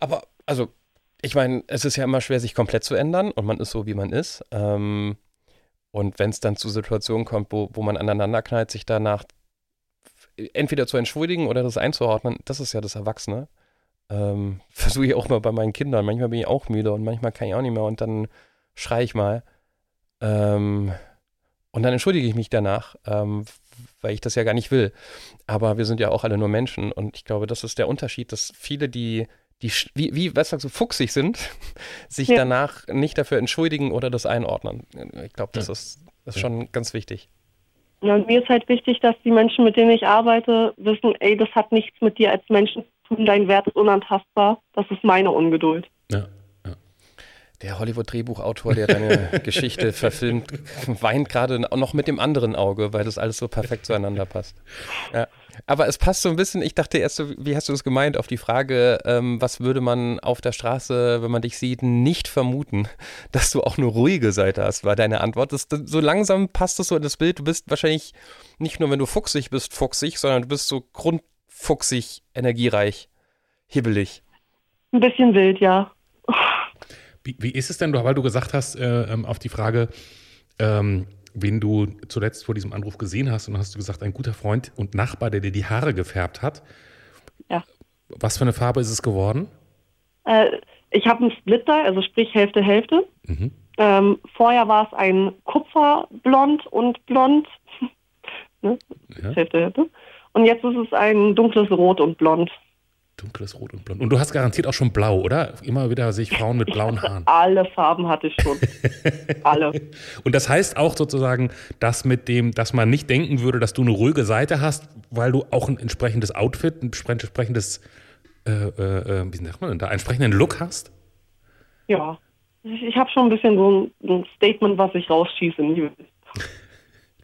Speaker 1: Aber, also, ich meine, es ist ja immer schwer, sich komplett zu ändern und man ist so, wie man ist. Ähm, und wenn es dann zu Situationen kommt, wo, wo man aneinander knallt, sich danach entweder zu entschuldigen oder das einzuordnen, das ist ja das Erwachsene. Ähm, Versuche ich auch mal bei meinen Kindern. Manchmal bin ich auch müde und manchmal kann ich auch nicht mehr und dann schreie ich mal. Ähm, und dann entschuldige ich mich danach, ähm, weil ich das ja gar nicht will. Aber wir sind ja auch alle nur Menschen und ich glaube, das ist der Unterschied, dass viele, die, die wie, wie was sagst du, fuchsig sind, sich
Speaker 5: Ja.
Speaker 1: danach nicht dafür entschuldigen oder das einordnen. Ich glaube, das ist, das ist schon ganz wichtig.
Speaker 5: Ja, und mir ist halt wichtig, dass die Menschen, mit denen ich arbeite, wissen, ey, das hat nichts mit dir als Menschen zu tun, dein Wert ist unantastbar, das ist meine Ungeduld.
Speaker 2: Ja.
Speaker 1: Der Hollywood-Drehbuchautor, der deine Geschichte verfilmt, weint gerade noch mit dem anderen Auge, weil das alles so perfekt zueinander passt. Ja. Aber es passt so ein bisschen, ich dachte erst so, wie hast du es gemeint, auf die Frage, ähm, was würde man auf der Straße, wenn man dich sieht, nicht vermuten, dass du auch eine ruhige Seite hast, war deine Antwort. Das, das, so langsam passt es so in das Bild. Du bist wahrscheinlich nicht nur, wenn du fuchsig bist, fuchsig, sondern du bist so grundfuchsig, energiereich, hibbelig.
Speaker 5: Ein bisschen wild, ja.
Speaker 2: Wie, wie ist es denn, weil du gesagt hast, äh, ähm, auf die Frage, ähm, wen du zuletzt vor diesem Anruf gesehen hast, und dann hast du gesagt, ein guter Freund und Nachbar, der dir die Haare gefärbt hat.
Speaker 5: Ja.
Speaker 2: Was für eine Farbe ist es geworden?
Speaker 5: Äh, ich habe einen Splitter, also sprich Hälfte, Hälfte.
Speaker 2: Mhm.
Speaker 5: Ähm, vorher war es ein Kupferblond und blond. ne?
Speaker 2: Ja.
Speaker 5: Hälfte, Hälfte. Und jetzt ist es ein dunkles Rot und blond.
Speaker 2: Dunkles Rot und Blond. Und du hast garantiert auch schon blau, oder? Immer wieder sehe ich Frauen mit blauen Haaren.
Speaker 5: Alle Farben hatte ich schon. Alle.
Speaker 2: Und das heißt auch sozusagen, dass mit dem, dass man nicht denken würde, dass du eine ruhige Seite hast, weil du auch ein entsprechendes Outfit, ein entsprechendes, äh, äh, äh, wie sagt man denn da, einen entsprechenden Look hast?
Speaker 5: Ja. Ich, habe schon ein bisschen so ein, Statement, was ich rausschieße.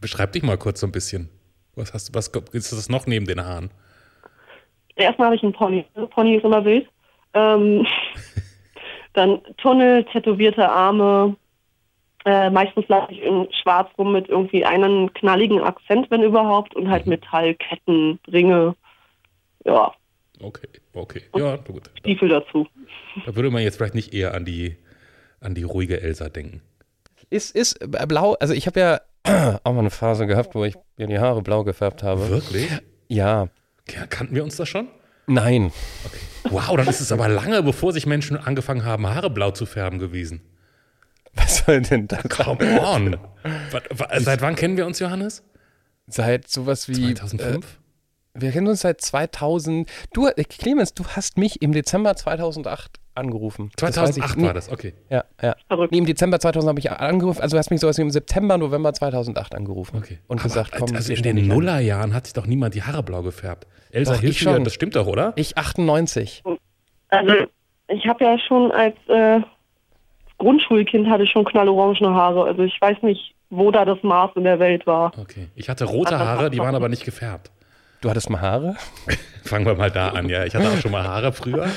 Speaker 2: Beschreib dich mal kurz so ein bisschen. Was hast du, was ist das noch neben den Haaren?
Speaker 5: Erstmal habe ich einen Pony. Pony ist immer wild. Ähm, dann Tunnel, tätowierte Arme. Äh, meistens laufe ich in schwarz rum mit irgendwie einem knalligen Akzent, wenn überhaupt. Und halt Metallketten, Ringe. Ja.
Speaker 2: Okay, okay. Ja, gut.
Speaker 5: Stiefel dazu.
Speaker 2: Da würde man jetzt vielleicht nicht eher an die, an die ruhige Elsa denken.
Speaker 1: Ist, ist äh, blau, also ich habe ja auch mal eine Phase gehabt, wo ich mir die Haare blau gefärbt habe.
Speaker 2: Wirklich?
Speaker 1: Ja,
Speaker 2: kannten wir uns das schon?
Speaker 1: nein.
Speaker 2: Wow, dann ist es aber lange, bevor sich Menschen angefangen haben, Haare blau zu färben gewesen.
Speaker 1: Was soll denn das?
Speaker 2: Come on. Seit wann kennen wir uns, Johannes?
Speaker 1: Seit sowas wie.
Speaker 2: 2005?
Speaker 1: Äh, wir kennen uns seit 2000. Du, äh, Clemens, du hast mich im Dezember 2008 angerufen. Das weiß ich
Speaker 2: 2008
Speaker 1: nie.
Speaker 2: war das, okay.
Speaker 1: Ja, ja.
Speaker 5: Verrückt.
Speaker 1: Nee, im Dezember 2000 habe ich angerufen. Also du hast mich sowas wie im September, November 2008 angerufen.
Speaker 2: okay.
Speaker 1: Und gesagt, komm,
Speaker 2: also in den. Nullerjahren hat sich doch niemand die Haare blau gefärbt. Elsa
Speaker 1: Doch,
Speaker 2: mir,
Speaker 1: schon.
Speaker 2: das stimmt doch, oder?
Speaker 1: Ich 98.
Speaker 5: Also ich habe ja schon als äh, Grundschulkind hatte ich schon knallorangene Haare. Also ich weiß nicht, wo da das Maß in der Welt war.
Speaker 2: Okay. Ich hatte rote Haare, die waren aber nicht gefärbt.
Speaker 1: Du hattest mal Haare?
Speaker 2: Fangen wir mal da an, ja. Ich hatte auch schon mal Haare früher.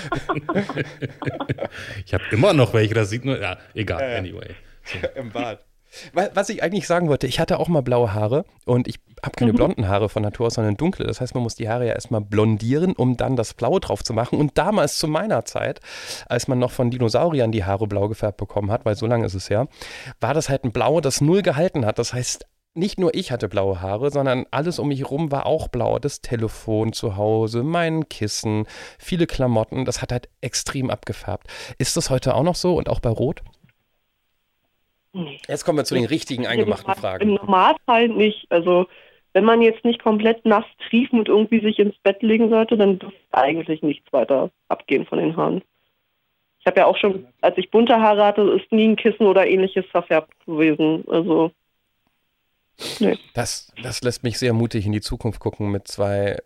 Speaker 2: ich habe immer noch welche, das sieht nur, ja, egal, anyway.
Speaker 1: Im Bad. Was ich eigentlich sagen wollte, ich hatte auch mal blaue Haare und ich habe keine blonden Haare von Natur aus, sondern dunkle. Das heißt, man muss die Haare ja erstmal blondieren, um dann das Blaue drauf zu machen. Und damals zu meiner Zeit, als man noch von Dinosauriern die Haare blau gefärbt bekommen hat, weil so lange ist es ja, war das halt ein Blau, das null gehalten hat. Das heißt, nicht nur ich hatte blaue Haare, sondern alles um mich herum war auch blau. Das Telefon zu Hause, mein Kissen, viele Klamotten, das hat halt extrem abgefärbt. Ist das heute auch noch so und auch bei Rot?
Speaker 5: Nee.
Speaker 1: Jetzt kommen wir zu den richtigen eingemachten
Speaker 5: Im
Speaker 1: Fragen.
Speaker 5: Normalfall nicht. Also wenn man jetzt nicht komplett nass trieft und irgendwie sich ins Bett legen sollte, dann dürfte eigentlich nichts weiter abgehen von den Haaren. Ich habe ja auch schon, als ich bunte Haare hatte, ist nie ein Kissen oder ähnliches verfärbt gewesen. Also nee.
Speaker 1: Das, das lässt mich sehr mutig in die Zukunft gucken mit zwei,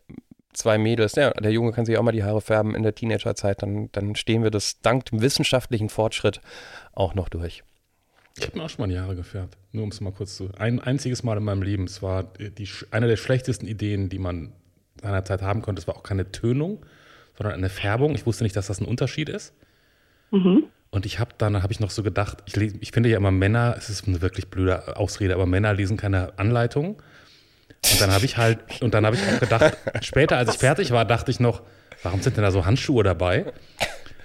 Speaker 1: zwei Mädels. Ja, der Junge kann sich auch mal die Haare färben in der Teenagerzeit. Dann, dann stehen wir das dank dem wissenschaftlichen Fortschritt auch noch durch.
Speaker 2: Ich habe mir auch schon mal die Haare gefärbt. Nur um es mal kurz zu. Ein einziges Mal in meinem Leben. Es war die, eine der schlechtesten Ideen, die man seinerzeit haben konnte. Es war auch keine Tönung, sondern eine Färbung. Ich wusste nicht, dass das ein Unterschied ist. Und ich habe dann habe ich noch so gedacht, ich, ich finde ja immer Männer, es ist eine wirklich blöde Ausrede, aber Männer lesen keine Anleitung. Und dann habe ich halt, und dann habe ich auch gedacht, später, als ich fertig war, dachte ich noch, warum sind denn da so Handschuhe dabei?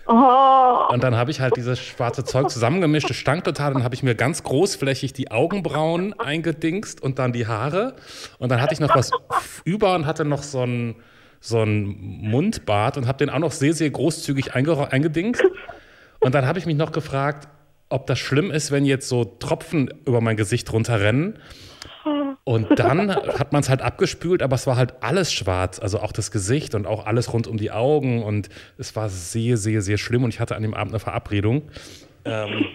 Speaker 5: Oh,
Speaker 2: Und dann habe ich halt dieses schwarze Zeug zusammengemischt, es stank total. Dann habe ich mir ganz großflächig die Augenbrauen eingedingst und dann die Haare. Und dann hatte ich noch was über und hatte noch so einen so Mundbart und habe den auch noch sehr, sehr großzügig einge eingedingst. Und dann habe ich mich noch gefragt, ob das schlimm ist, wenn jetzt so Tropfen über mein Gesicht runterrennen. Und dann hat man es halt abgespült, aber es war halt alles schwarz, also auch das Gesicht und auch alles rund um die Augen und es war sehr, sehr, sehr schlimm und ich hatte an dem Abend eine Verabredung. Ähm,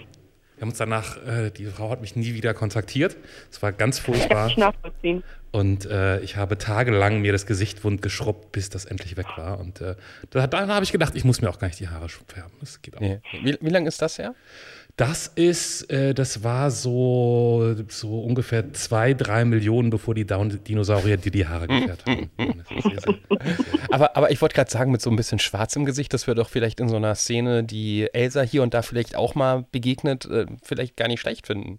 Speaker 2: wir haben uns danach, äh, die Frau hat mich nie wieder kontaktiert. Es war ganz
Speaker 5: kann
Speaker 2: furchtbar
Speaker 5: ich nachvollziehen.
Speaker 2: und äh, ich habe tagelang mir das Gesicht wund geschrubbt, bis das endlich weg war. Und äh, da, dann habe ich gedacht, ich muss mir auch gar nicht die Haare färben. Das geht auch.
Speaker 1: Nee. Wie, wie lange ist das her?
Speaker 2: Das ist, äh, das war so, so ungefähr zwei, drei Millionen, bevor die Down Dinosaurier dir die Haare gefärbt haben. Sehr, sehr,
Speaker 1: Aber, aber ich wollte gerade sagen, mit so ein bisschen Schwarz im Gesicht, dass wir doch vielleicht in so einer Szene, die Elsa hier und da vielleicht auch mal begegnet, äh, vielleicht gar nicht schlecht finden.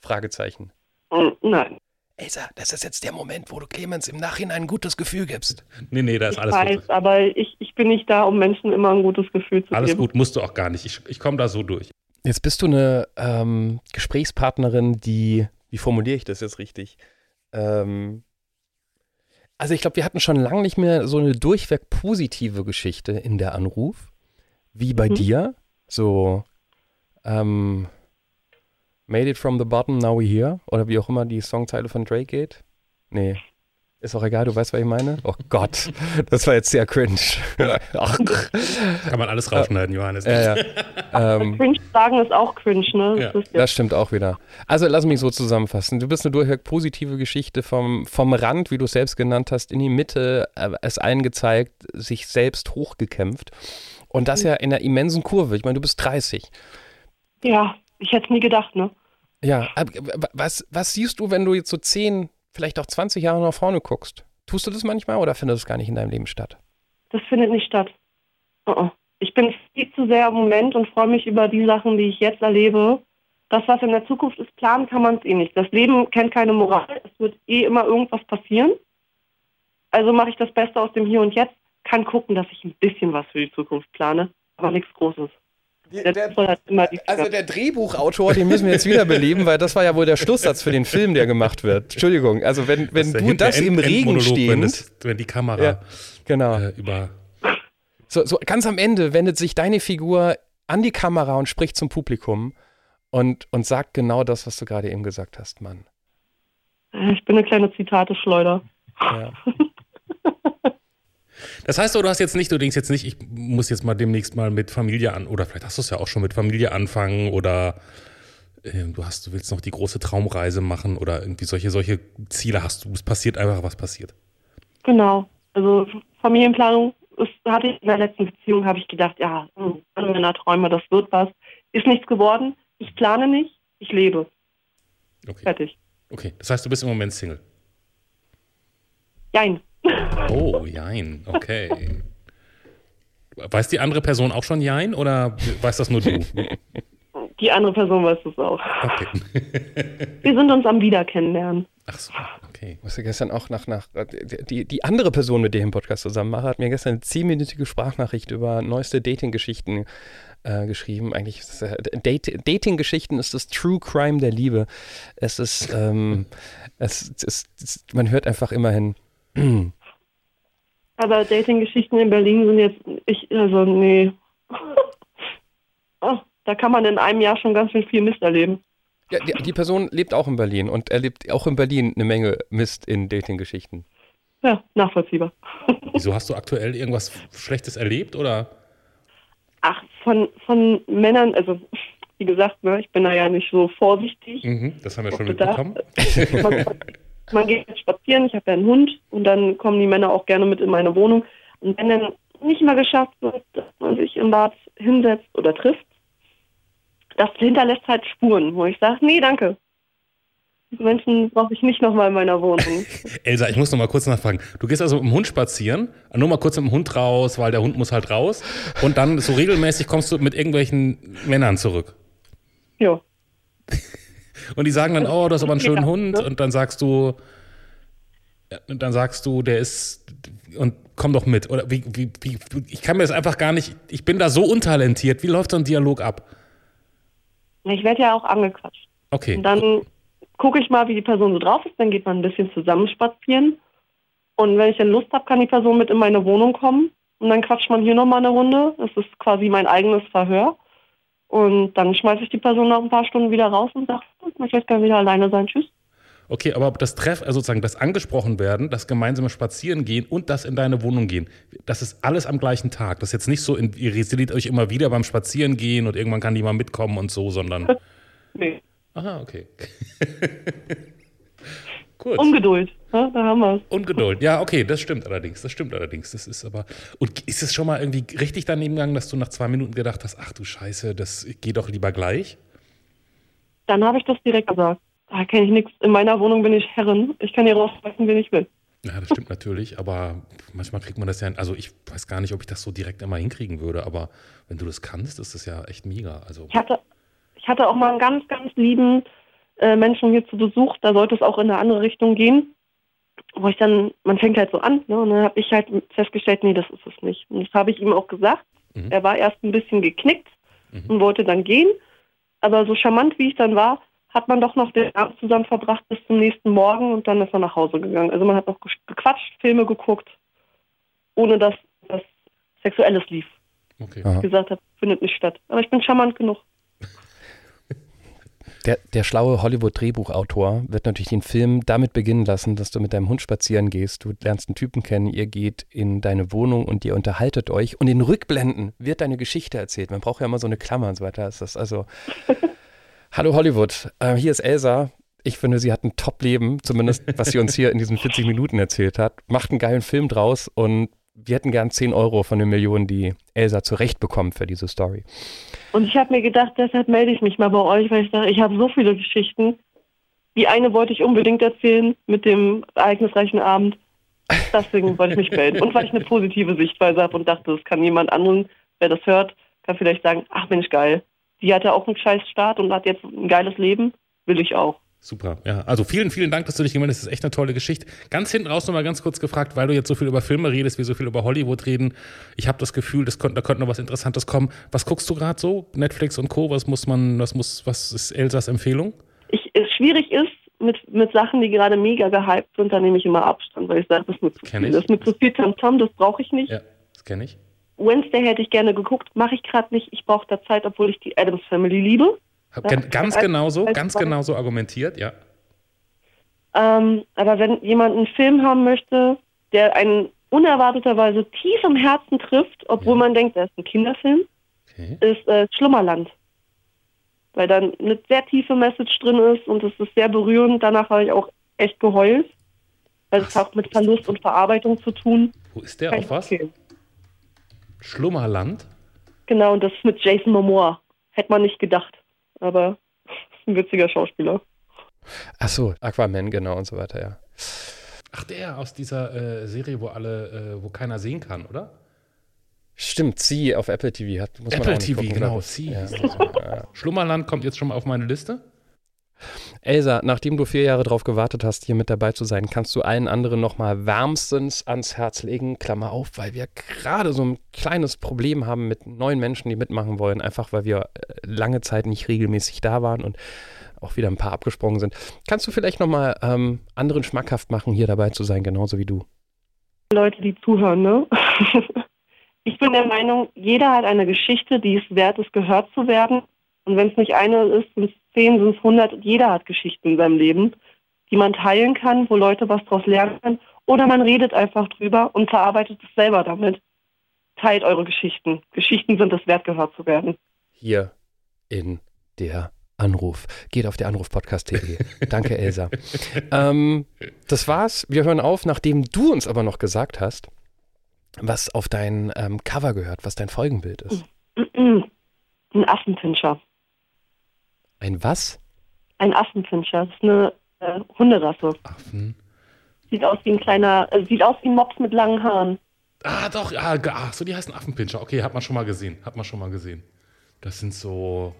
Speaker 1: Fragezeichen.
Speaker 5: Mm, Nein.
Speaker 1: Elsa, das ist jetzt der Moment, wo du Clemens im Nachhinein ein gutes Gefühl gibst.
Speaker 2: nee, nee, da ist
Speaker 5: Ich
Speaker 2: alles
Speaker 5: weiß,
Speaker 2: gut.
Speaker 5: aber ich, ich bin nicht da, um Menschen immer ein gutes Gefühl zu
Speaker 2: Alles
Speaker 5: geben.
Speaker 2: gut, musst du auch gar nicht. Ich, ich komme da so durch.
Speaker 1: Jetzt bist du eine ähm, Gesprächspartnerin, die, wie formuliere ich das jetzt richtig? Ähm, also ich glaube, wir hatten schon lange nicht mehr so eine durchweg positive Geschichte in der Anruf, wie bei
Speaker 5: Mhm.
Speaker 1: dir. So, ähm, Made it from the bottom, now we're here. Oder wie auch immer die Songzeile von Drake geht. Nee. Ist auch egal, du weißt, was ich meine? Oh Gott, das war jetzt sehr cringe. Ach,
Speaker 2: Kann man alles rausschneiden, Johannes.
Speaker 1: ja, ja. Ähm,
Speaker 5: Cringe sagen ist auch cringe, ne?
Speaker 2: Ja.
Speaker 5: Das ja
Speaker 1: Das stimmt auch wieder. Also lass mich so zusammenfassen. Du bist eine durchweg positive Geschichte vom, vom Rand, wie du es selbst genannt hast, in die Mitte, äh, es allen gezeigt, sich selbst hochgekämpft. Und das ja in einer immensen Kurve. Ich meine, du bist 30.
Speaker 5: ja, ich hätte es nie gedacht, ne?
Speaker 1: Ja, was, was siehst du, wenn du jetzt so 10, vielleicht auch 20 Jahre nach vorne guckst? Tust du das manchmal oder findet es gar nicht in deinem Leben statt?
Speaker 5: Das findet nicht statt. Uh -uh. Ich bin viel zu sehr im Moment und freue mich über die Sachen, die ich jetzt erlebe. Das, was in der Zukunft ist, planen kann man es eh nicht. Das Leben kennt keine Moral. Es wird eh immer irgendwas passieren. Also mache ich das Beste aus dem Hier und Jetzt. kann gucken, dass ich ein bisschen was für die Zukunft plane, aber nichts Großes. Der, der,
Speaker 1: also der Drehbuchautor, den müssen wir jetzt wiederbeleben, weil das war ja wohl der Schlusssatz für den Film, der gemacht wird. Entschuldigung, also wenn, wenn das du das im Regen stehst.
Speaker 2: Wenn, wenn, die Kamera ja,
Speaker 1: genau. Äh, über... So, so ganz am Ende wendet sich deine Figur an die Kamera und spricht zum Publikum und, und sagt genau das, was du gerade eben gesagt hast, Mann.
Speaker 5: Ich bin eine kleine Zitate-Schleuder. Ja.
Speaker 2: Das heißt, du hast jetzt nicht, du denkst jetzt nicht, ich muss jetzt mal demnächst mal mit Familie an, oder vielleicht hast du es ja auch schon mit Familie anfangen oder äh, du hast, du willst noch die große Traumreise machen oder irgendwie solche, solche Ziele hast du. Es passiert einfach, was passiert.
Speaker 5: Genau. Also Familienplanung ist, hatte ich in der letzten Beziehung, habe ich gedacht, ja, hm, meiner Träume, das wird was. Ist nichts geworden. Ich plane nicht, ich lebe.
Speaker 2: Okay.
Speaker 5: Fertig.
Speaker 2: Okay, das heißt, du bist im Moment Single.
Speaker 5: Jein.
Speaker 2: Oh, Jein, okay. Weiß die andere Person auch schon Jein oder weiß das nur du?
Speaker 5: Die andere Person weiß es auch. Okay. Wir sind uns am Wiederkennenlernen.
Speaker 2: Ach so, okay.
Speaker 1: Was gestern auch nach, nach die, die andere Person, mit der ich den Podcast zusammen mache, hat mir gestern eine zehnminütige Sprachnachricht über neueste Dating-Geschichten äh, geschrieben. Eigentlich ist äh, Date, Dating-Geschichten ist das True Crime der Liebe. Es ist, ähm, es, es, es, man hört einfach immerhin.
Speaker 5: Aber Dating-Geschichten in Berlin sind jetzt, ich, also nee. oh, da kann man in einem Jahr schon ganz schön viel Mist erleben.
Speaker 1: Ja, die, die, Person lebt auch in Berlin und erlebt auch in Berlin eine Menge Mist in Dating-Geschichten.
Speaker 5: Ja, nachvollziehbar.
Speaker 2: Wieso hast du aktuell irgendwas Schlechtes erlebt oder?
Speaker 5: Ach, von, von Männern, also wie gesagt, ne, ich bin da ja nicht so vorsichtig.
Speaker 2: Mhm, das haben wir schon mitbekommen.
Speaker 5: man geht spazieren, ich habe ja einen Hund und dann kommen die Männer auch gerne mit in meine Wohnung. Und wenn dann nicht mal geschafft wird, dass man sich im Bad hinsetzt oder trifft, das hinterlässt halt Spuren, wo ich sage, nee, danke. Diese Menschen brauche ich nicht nochmal in meiner Wohnung.
Speaker 2: Elsa, ich muss noch mal kurz nachfragen. Du gehst also mit dem Hund spazieren, nur mal kurz mit dem Hund raus, weil der Hund muss halt raus. Und dann so regelmäßig kommst du mit irgendwelchen Männern zurück.
Speaker 5: Ja.
Speaker 2: Und die sagen dann, oh, du hast aber einen schönen Hund. Und dann sagst du, und dann sagst du, der ist und komm doch mit. Oder wie, wie, wie, ich kann mir das einfach gar nicht, ich bin da so untalentiert. Wie läuft so ein Dialog ab?
Speaker 5: Ich werde ja auch angequatscht.
Speaker 2: Okay.
Speaker 5: Und dann gucke ich mal, wie die Person so drauf ist, dann geht man ein bisschen zusammen spazieren. Und wenn ich dann Lust habe, kann die Person mit in meine Wohnung kommen. Und dann quatscht man hier nochmal eine Runde. Das ist quasi mein eigenes Verhör. Und dann schmeiße ich die Person nach ein paar Stunden wieder raus und sage, ich möchte jetzt gerne wieder alleine sein. Tschüss.
Speaker 2: Okay, aber das Treff, also sozusagen das angesprochen werden, das gemeinsame Spazieren gehen und das in deine Wohnung gehen, das ist alles am gleichen Tag. Das ist jetzt nicht so, in, ihr seht euch immer wieder beim Spazieren gehen und irgendwann kann die mal mitkommen und so, sondern.
Speaker 5: nee.
Speaker 2: Aha, okay.
Speaker 5: Gut. Ungeduld, ja, da haben wir es.
Speaker 2: Ungeduld, ja, okay, das stimmt allerdings, das stimmt allerdings. Das ist aber. Und ist es schon mal irgendwie richtig daneben gegangen, dass du nach zwei Minuten gedacht hast, ach du Scheiße, das geht doch lieber gleich?
Speaker 5: Dann habe ich das direkt gesagt. Da kenne ich nichts. In meiner Wohnung bin ich Herrin. Ich kann hier rausschmeißen, wen ich will.
Speaker 2: Ja, das stimmt natürlich, aber manchmal kriegt man das ja, also ich weiß gar nicht, ob ich das so direkt immer hinkriegen würde, aber wenn du das kannst, ist das ja echt mega. Also
Speaker 5: ich hatte, ich hatte auch mal einen ganz, ganz lieben äh, Menschen hier zu Besuch, da sollte es auch in eine andere Richtung gehen, wo ich dann, man fängt halt so an, ne, und dann habe ich halt festgestellt, nee, das ist es nicht. Und das habe ich ihm auch gesagt. Mhm. Er war erst ein bisschen geknickt mhm. und wollte dann gehen, aber so charmant wie ich dann war, hat man doch noch den Abend zusammen verbracht bis zum nächsten Morgen und dann ist er nach Hause gegangen. Also man hat noch gequatscht, Filme geguckt, ohne dass das Sexuelles lief.
Speaker 2: Okay.
Speaker 5: Ich gesagt habe, findet nicht statt. Aber ich bin charmant genug.
Speaker 1: Der, der schlaue Hollywood-Drehbuchautor wird natürlich den Film damit beginnen lassen, dass du mit deinem Hund spazieren gehst, du lernst einen Typen kennen, ihr geht in deine Wohnung und ihr unterhaltet euch und in Rückblenden wird deine Geschichte erzählt. Man braucht ja immer so eine Klammer und so weiter. Ist das also Hallo Hollywood, äh, hier ist Elsa. Ich finde, sie hat ein Top-Leben, zumindest was sie uns hier in diesen 40 Minuten erzählt hat. Macht einen geilen Film draus und wir hätten gern 10 Euro von den Millionen, die Elsa zurechtbekommt für diese Story.
Speaker 5: Und ich habe mir gedacht, deshalb melde ich mich mal bei euch, weil ich sage, ich habe so viele Geschichten. Die eine wollte ich unbedingt erzählen mit dem ereignisreichen Abend. Deswegen wollte ich mich melden. Und weil ich eine positive Sichtweise habe und dachte, das kann jemand anderen, wer das hört, kann vielleicht sagen, ach Mensch, geil die hatte auch einen scheiß Start und hat jetzt ein geiles Leben, will ich auch.
Speaker 2: Super, ja. Also vielen, vielen Dank, dass du dich gemeldet hast. Das ist echt eine tolle Geschichte. Ganz hinten raus nochmal ganz kurz gefragt, weil du jetzt so viel über Filme redest, wir so viel über Hollywood reden. Ich habe das Gefühl, das könnte, da könnte noch was Interessantes kommen. Was guckst du gerade so? Netflix und Co. Was muss man, was muss, was ist Elsas Empfehlung?
Speaker 5: Ich, es schwierig ist, mit, mit Sachen, die gerade mega gehypt sind, da nehme ich immer Abstand, weil ich sage, das ist mir zu
Speaker 2: Kenn
Speaker 5: viel.
Speaker 2: ich.
Speaker 5: Das ist mir zu viel Tamtam, das brauche ich nicht.
Speaker 2: Ja, das kenne ich.
Speaker 5: Wednesday hätte ich gerne geguckt, mache ich gerade nicht. Ich brauche da Zeit, obwohl ich die Adams Family liebe.
Speaker 2: Hab gen- ganz
Speaker 5: als-
Speaker 2: genauso,
Speaker 5: als
Speaker 2: ganz genauso argumentiert, ja.
Speaker 5: Ähm, aber wenn jemand einen Film haben möchte, der einen unerwarteterweise tief im Herzen trifft, obwohl
Speaker 2: Ja.
Speaker 5: man denkt, das ist ein Kinderfilm,
Speaker 2: Okay.
Speaker 5: ist äh, Schlummerland. Weil dann eine sehr tiefe Message drin ist und es ist sehr berührend. Danach habe ich auch echt geheult. Weil es hat auch mit Verlust und Verarbeitung zu tun.
Speaker 2: Wo ist der
Speaker 5: Kann
Speaker 2: auf was?
Speaker 5: empfehlen.
Speaker 2: Schlummerland?
Speaker 5: Genau, und das ist mit Jason Momoa. Hätte man nicht gedacht. Aber ein witziger Schauspieler.
Speaker 1: Ach so, Aquaman, genau und so weiter, ja.
Speaker 2: Ach, der aus dieser äh, Serie, wo alle, äh, wo keiner sehen kann, oder?
Speaker 1: Stimmt, sie auf Apple TV hat. Muss man
Speaker 2: Apple TV,
Speaker 1: gucken,
Speaker 2: genau, sie.
Speaker 1: Ja.
Speaker 2: Schlummerland kommt jetzt schon mal auf meine Liste.
Speaker 1: Elsa, nachdem du vier Jahre drauf gewartet hast, hier mit dabei zu sein, kannst du allen anderen nochmal wärmstens ans Herz legen, Klammer auf, weil wir gerade so ein kleines Problem haben mit neuen Menschen, die mitmachen wollen, einfach weil wir äh, lange Zeit nicht regelmäßig da waren und auch wieder ein paar abgesprungen sind. Kannst du vielleicht nochmal ähm, anderen schmackhaft machen, hier dabei zu sein, genauso wie du?
Speaker 5: Leute, die zuhören, ne? Ich bin der Meinung, jeder hat eine Geschichte, die es wert ist, gehört zu werden. Und wenn es nicht eine ist, sind es zehn, sind es hundert. Jeder hat Geschichten in seinem Leben, die man teilen kann, wo Leute was draus lernen können. Oder man redet einfach drüber und verarbeitet es selber damit. Teilt eure Geschichten. Geschichten sind es wert, gehört zu werden.
Speaker 1: Hier in der Anruf. Geht auf der Anruf-Podcast.de. Danke, Elsa. ähm, das war's. Wir hören auf, nachdem du uns aber noch gesagt hast, was auf dein ähm, Cover gehört, was dein Folgenbild ist.
Speaker 5: Ein Affenpinscher.
Speaker 1: Ein was?
Speaker 5: Ein Affenpinscher. Das ist eine äh, Hunderasse.
Speaker 2: Affen.
Speaker 5: Sieht aus wie ein kleiner, äh, sieht aus wie ein Mops mit langen Haaren.
Speaker 2: Ah, doch, ah, ach so, die heißen Affenpinscher. Okay, hat man schon mal gesehen. Hat man schon mal gesehen. Das sind so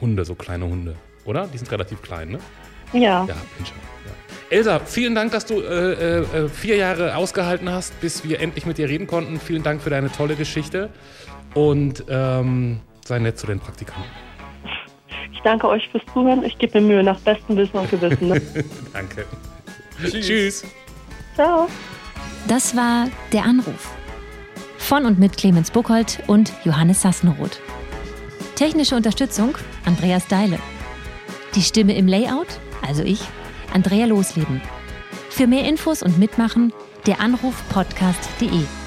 Speaker 2: Hunde, so kleine Hunde. Oder? Die sind relativ klein, ne?
Speaker 5: Ja.
Speaker 2: Ja, Pinscher. Ja. Elsa, vielen Dank, dass du äh, äh, vier Jahre ausgehalten hast, bis wir endlich mit dir reden konnten. Vielen Dank für deine tolle Geschichte. Und ähm, sei nett zu den Praktikanten.
Speaker 5: Ich danke euch fürs Zuhören. Ich gebe mir Mühe nach bestem Wissen und Gewissen. Ne?
Speaker 2: Danke. Tschüss.
Speaker 5: Ciao.
Speaker 4: Das war Der Anruf. Von und mit Clemens Buchholz und Johannes Sassenroth. Technische Unterstützung Andreas Deile. Die Stimme im Layout, also ich, Andrea Losleben. Für mehr Infos und Mitmachen der Anruf podcast.de.